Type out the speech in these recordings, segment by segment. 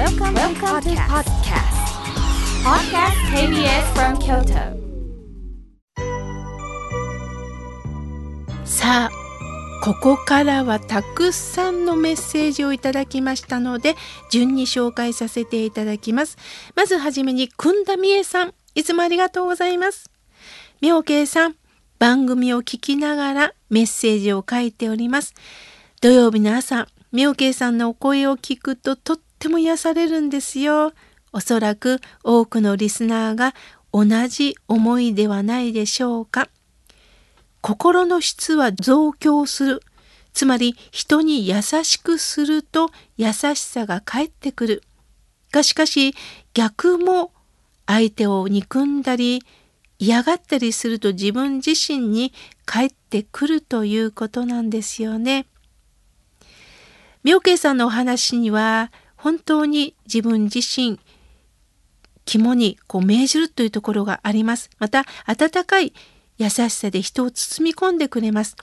Welcome, Welcome to podcast. Podcast. KBS from Kyoto. さあここからはたくさんのメッセージをいただきましたので順に紹介させていただきます。まずはじめにくんだみえさん。いつもありがとうございます。妙慶さん番組を聞きながらメッセージを書いております。土曜日の朝妙慶さんのお声を聞くととっても癒されるんですよおそらく多くのリスナーが同じ思いではないでしょうか心の質は増強する。つまり人に優しくすると優しさが返ってくる。がしかし逆も相手を憎んだり嫌がったりすると自分自身に返ってくるということなんですよね。妙慶さんのお話には本当に自分自身肝にこう銘じるというところがあります。また温かい優しさで人を包み込んでくれます。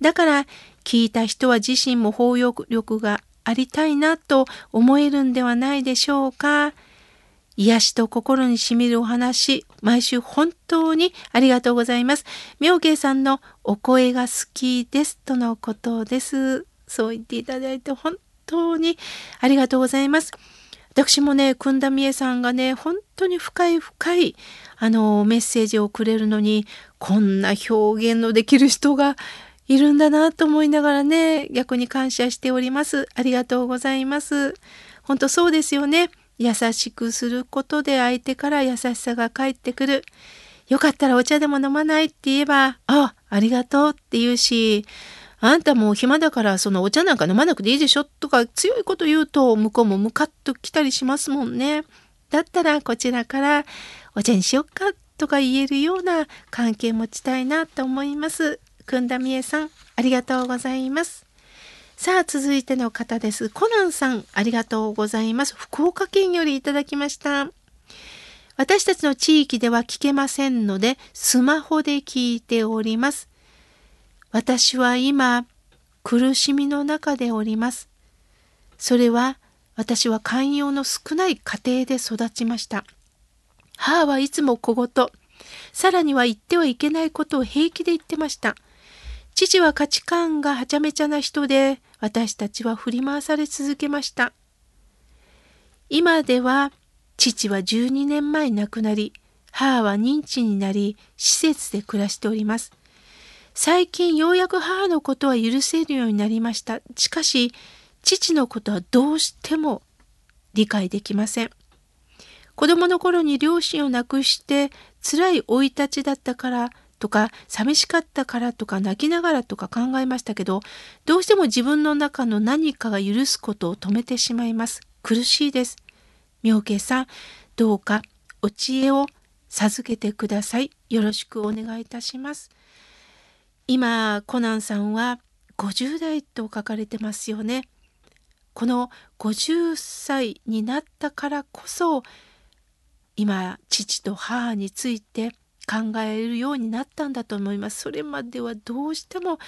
だから聞いた人は自身も包容力がありたいなと思えるんではないでしょうか。癒しと心にしみるお話、毎週本当にありがとうございます。妙慶さんのお声が好きですとのことです。そう言っていただいて本当にありがとうございます。私もね、くんだみえさんがね、本当に深い深いあのメッセージをくれるのに、こんな表現のできる人がいるんだなと思いながらね、逆に感謝しております。ありがとうございます。本当そうですよね。優しくすることで相手から優しさが返ってくる。よかったらお茶でも飲まないって言えば、あ、ありがとうって言うし、あんたもう暇だからそのお茶なんか飲まなくていいでしょとか強いこと言うと向こうもムカッと来たりしますもんね。だったらこちらからお茶にしよっかとか言えるような関係持ちたいなと思います。くんだみえさん、ありがとうございます。さあ、続いての方です。コナンさん、ありがとうございます。福岡県よりいただきました。私たちの地域では聞けませんので、スマホで聞いております。私は今、苦しみの中でおります。それは、私は寛容の少ない家庭で育ちました。母はいつも小言、さらには言ってはいけないことを平気で言ってました。父は価値観がはちゃめちゃな人で、私たちは振り回され続けました。今では、父は12年前亡くなり、母は認知になり、施設で暮らしております。最近ようやく母のことは許せるようになりました。しかし、父のことはどうしても理解できません。子供の頃に両親を亡くして辛い生い立ちだったからとか寂しかったからとか泣きながらとか考えましたけどどうしても自分の中の何かが許すことを止めてしまいます苦しいです妙慶さんどうかお知恵を授けてくださいよろしくお願いいたします今コナンさんは50代と書かれてますよね。この50歳になったからこそ今父と母について考えるようになったんだと思います。それまではどうしても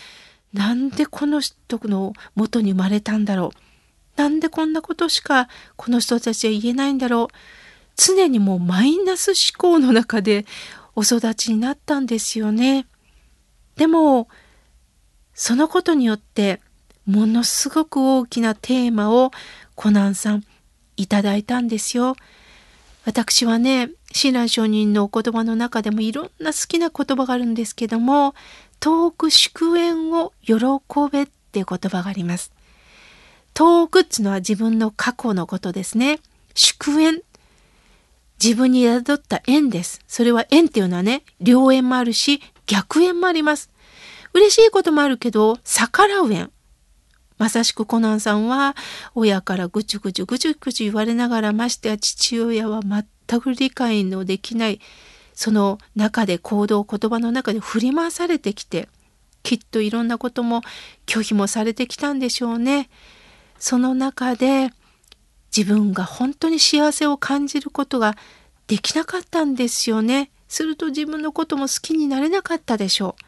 なんでこの人の元に生まれたんだろう。なんでこんなことしかこの人たちは言えないんだろう。常にもうマイナス思考の中でお育ちになったんですよね。でも、そのことによって、ものすごく大きなテーマをコナンさんいただいたんですよ。私はね、親鸞上人のお言葉の中でもいろんな好きな言葉があるんですけども、遠く祝宴を喜べっていう言葉があります。遠くっていうのは自分の過去のことですね。祝宴。自分に宿った縁です。それは縁っていうのはね、良縁もあるし、逆縁もあります。嬉しいこともあるけど、逆らう縁。まさしくコナンさんは親からぐちゅぐちゅぐちゅぐちゅ言われながらましてや父親は全く理解のできないその中で行動言葉の中で振り回されてきてきっといろんなことも拒否もされてきたんでしょうね。その中で自分が本当に幸せを感じることができなかったんですよね。すると自分のことも好きになれなかったでしょう。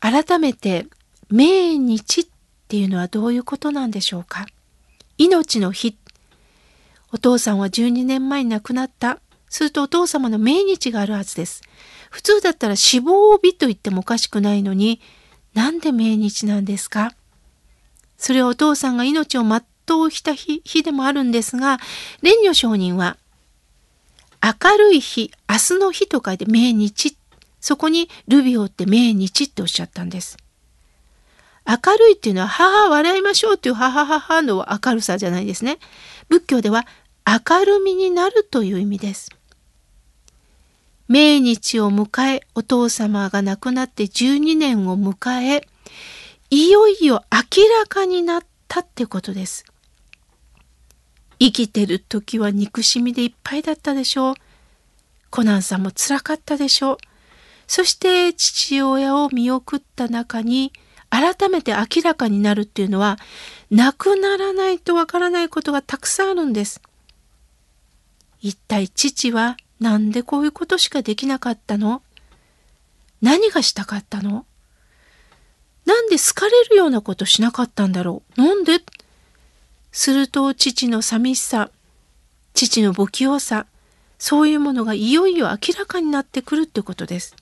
改めて命日っていうのはどういうことなんでしょうか命の日。お父さんは12年前に亡くなった。するとお父様の命日があるはずです。普通だったら死亡日と言ってもおかしくないのに、なんで命日なんですかそれはお父さんが命を全うした日日でもあるんですが、蓮如上人は、明るい日、明日の日と書いて命日。そこにルビオって命日っておっしゃったんです。明るいっていうのは、母笑いましょうっていう母母の明るさじゃないですね。仏教では明るみになるという意味です。命日を迎え、お父様が亡くなって12年を迎え、いよいよ明らかになったってことです。生きてる時は憎しみでいっぱいだったでしょう。コナンさんも辛かったでしょう。そして父親を見送った中に、改めて明らかになるっていうのは、なくならないとわからないことがたくさんあるんです。一体父はなんでこういうことしかできなかったの？何がしたかったの？なんで好かれるようなことしなかったんだろう？なんですると父の寂しさ、父の不器用さ、そういうものがいよいよ明らかになってくるってことです。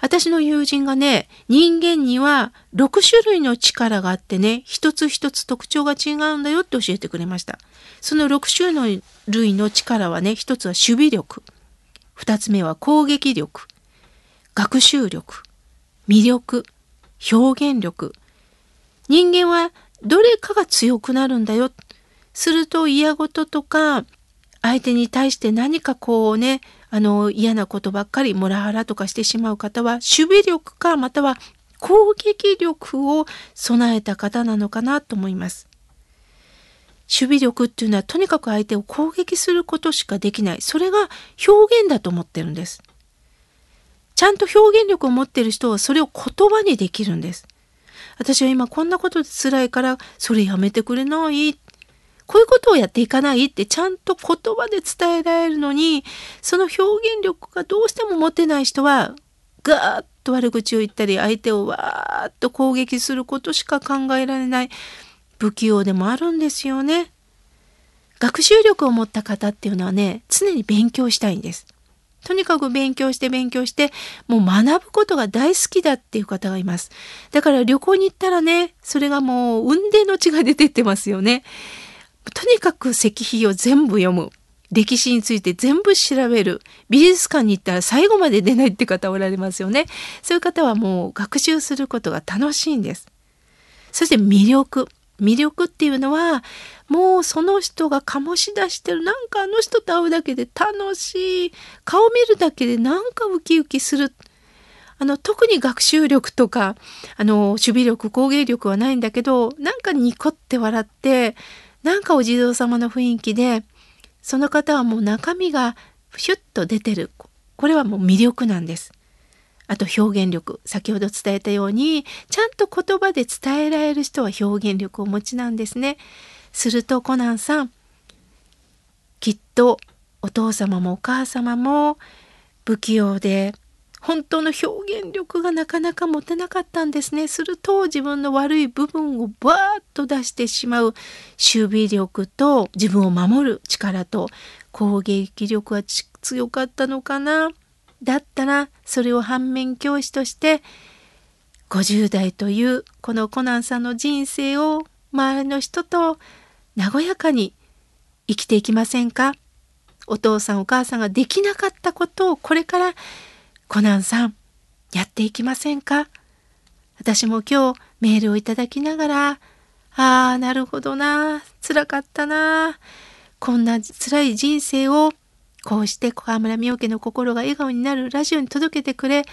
私の友人がね、人間には6種類の力があってね、一つ一つ特徴が違うんだよって教えてくれました。その6種類の力はね、一つは守備力。二つ目は攻撃力。学習力。魅力。表現力。人間はどれかが強くなるんだよ。すると嫌事とか、相手に対して何かこうね、あの嫌なことばっかりモラハラとかしてしまう方は守備力かまたは攻撃力を備えた方なのかなと思います。守備力っていうのはとにかく相手を攻撃することしかできない。それが表現だと思ってるんです。ちゃんと表現力を持ってる人はそれを言葉にできるんです。私は今こんなことで辛いからそれやめてくれないこういうことをやっていかないってちゃんと言葉で伝えられるのに、その表現力がどうしても持てない人は、ガーッと悪口を言ったり、相手をわーっと攻撃することしか考えられない不器用でもあるんですよね。学習力を持った方っていうのはね、常に勉強したいんです。とにかく勉強して勉強して、もう学ぶことが大好きだっていう方がいます。だから旅行に行ったらね、それがもう運命の血が出てってますよね。とにかく石碑を全部読む。歴史について全部調べる。美術館に行ったら最後まで出ないって方おられますよね。そういう方はもう学習することが楽しいんです。そして魅力。魅力っていうのは、もうその人が醸し出してる、なんかあの人と会うだけで楽しい。顔見るだけでなんかウキウキする。あの、特に学習力とか、あの、守備力、工芸力はないんだけど、なんかニコって笑って、なんかお地蔵様の雰囲気で、その方はもう中身がシュッと出てる。これはもう魅力なんです。あと表現力。先ほど伝えたように、ちゃんと言葉で伝えられる人は表現力をお持ちなんですね。するとコナンさん、きっとお父様もお母様も不器用で本当の表現力がなかなか持てなかったんですね。すると自分の悪い部分をバーッと出してしまう守備力と自分を守る力と攻撃力は強かったのかな。だったらそれを反面教師として50代というこのコナンさんの人生を周りの人と和やかに生きていきませんか？お父さんお母さんができなかったことをこれからコナンさん、やっていきませんか？私も今日メールをいただきながら、ああ、なるほどな、辛かったな、こんな辛い人生をこうして河村美家の心が笑顔になるラジオに届けてくれ、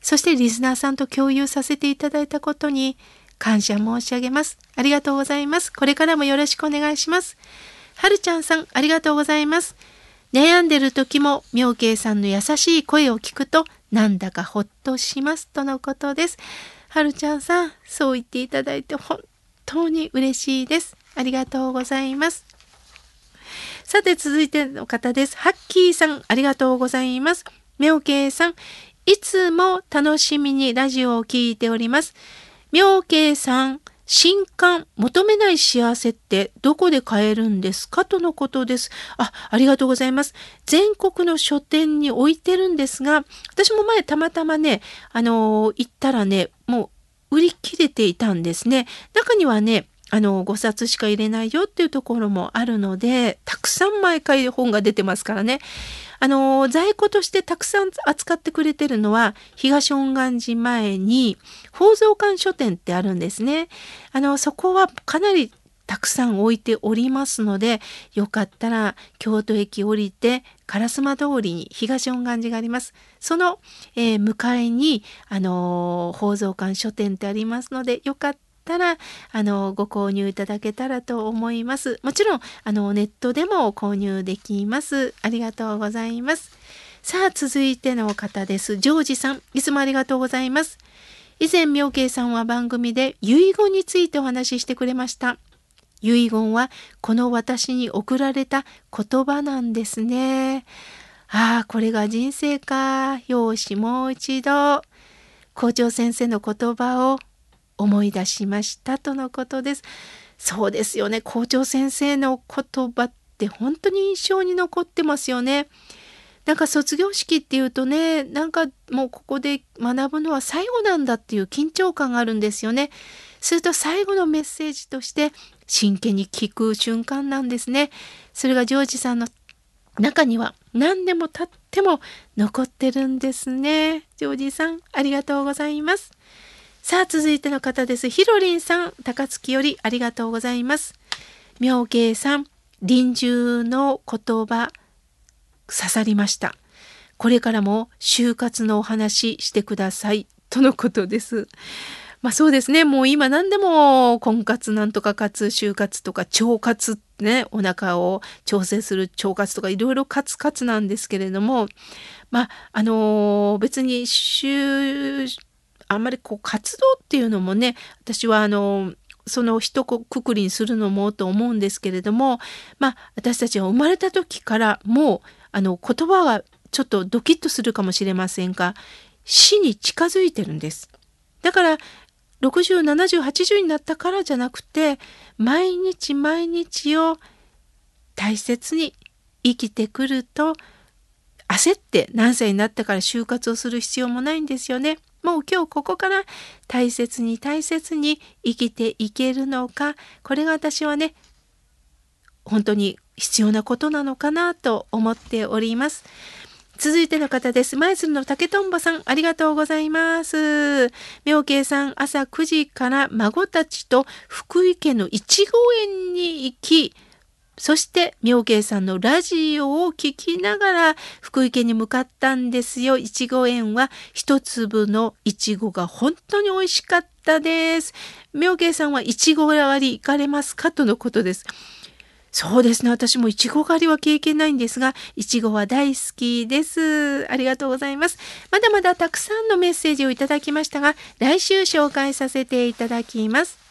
そしてリスナーさんと共有させていただいたことに感謝申し上げます。ありがとうございます。これからもよろしくお願いします。はるちゃんさん、ありがとうございます。悩んでる時も妙慶さんの優しい声を聞くとなんだかほっとしますとのことです。はるちゃんさん、そう言っていただいて本当に嬉しいです。ありがとうございます。さて続いての方です。ハッキーさん、ありがとうございます。妙慶さん、いつも楽しみにラジオを聴いております。妙慶さん、新刊求めない幸せってどこで買えるんですかとのことです。あ、ありがとうございます。全国の書店に置いてるんですが、私も前たまたまね、あのー、行ったらね、もう売り切れていたんですね。中にはね、あの5冊しか入れないよっていうところもあるのでたくさん毎回本が出てますからね。あの在庫としてたくさん扱ってくれてるのは東本願寺前に宝蔵館書店ってあるんですね。あのそこはかなりたくさん置いておりますのでよかったら京都駅降りて烏丸通りに東本願寺があります。その、えー、向かいにあの宝蔵館書店ってありますのでよかったたらあのご購入いただけたらと思います。もちろんあのネットでも購入できます。ありがとうございます。さあ続いての方です。ジョージさん、いつもありがとうございます。以前妙慶さんは番組で遺言についてお話ししてくれました。遺言はこの私に贈られた言葉なんですね。ああ、これが人生か。よし、もう一度。校長先生の言葉を思い出しましたとのことです。そうですよね。校長先生の言葉って本当に印象に残ってますよね。なんか卒業式っていうとね、なんかもうここで学ぶのは最後なんだっていう緊張感があるんですよね。すると最後のメッセージとして真剣に聞く瞬間なんですね。それがジョージさんの中には何でも経っても残ってるんですね。ジョージさん、ありがとうございます。さあ、続いての方です。ひろりんさん、高槻よりありがとうございます。妙慶さん、臨終の言葉、刺さりました。これからも就活のお話してください。とのことです。まあそうですね。もう今何でも婚活なんとか活、就活とか腸活ね、お腹を調整する腸活とかいろいろカツカツなんですけれども、まああのー、別に就あんまりこう活動っていうのもね私はあのその一括りにするのもと思うんですけれどもまあ私たちは生まれた時からもうあの言葉がちょっとドキッとするかもしれませんが死に近づいてるんです。だから607080になったからじゃなくて毎日毎日を大切に生きてくると焦って何歳になったから就活をする必要もないんですよね。もう今日ここから大切に大切に生きていけるのかこれが私はね本当に必要なことなのかなと思っております。続いての方です。舞鶴の竹とんぼさん、ありがとうございます。妙慶さん、朝9時から孫たちと福井県のいちご園に行き、そして妙慶さんのラジオを聞きながら福井県に向かったんですよ。いちご園は一粒のいちごが本当に美味しかったです。妙慶さんはいちご狩り行かれますかとのことです。そうですね。私もいちご狩りは経験ないんですが、いちごは大好きです。ありがとうございます。まだまだたくさんのメッセージをいただきましたが、来週紹介させていただきます。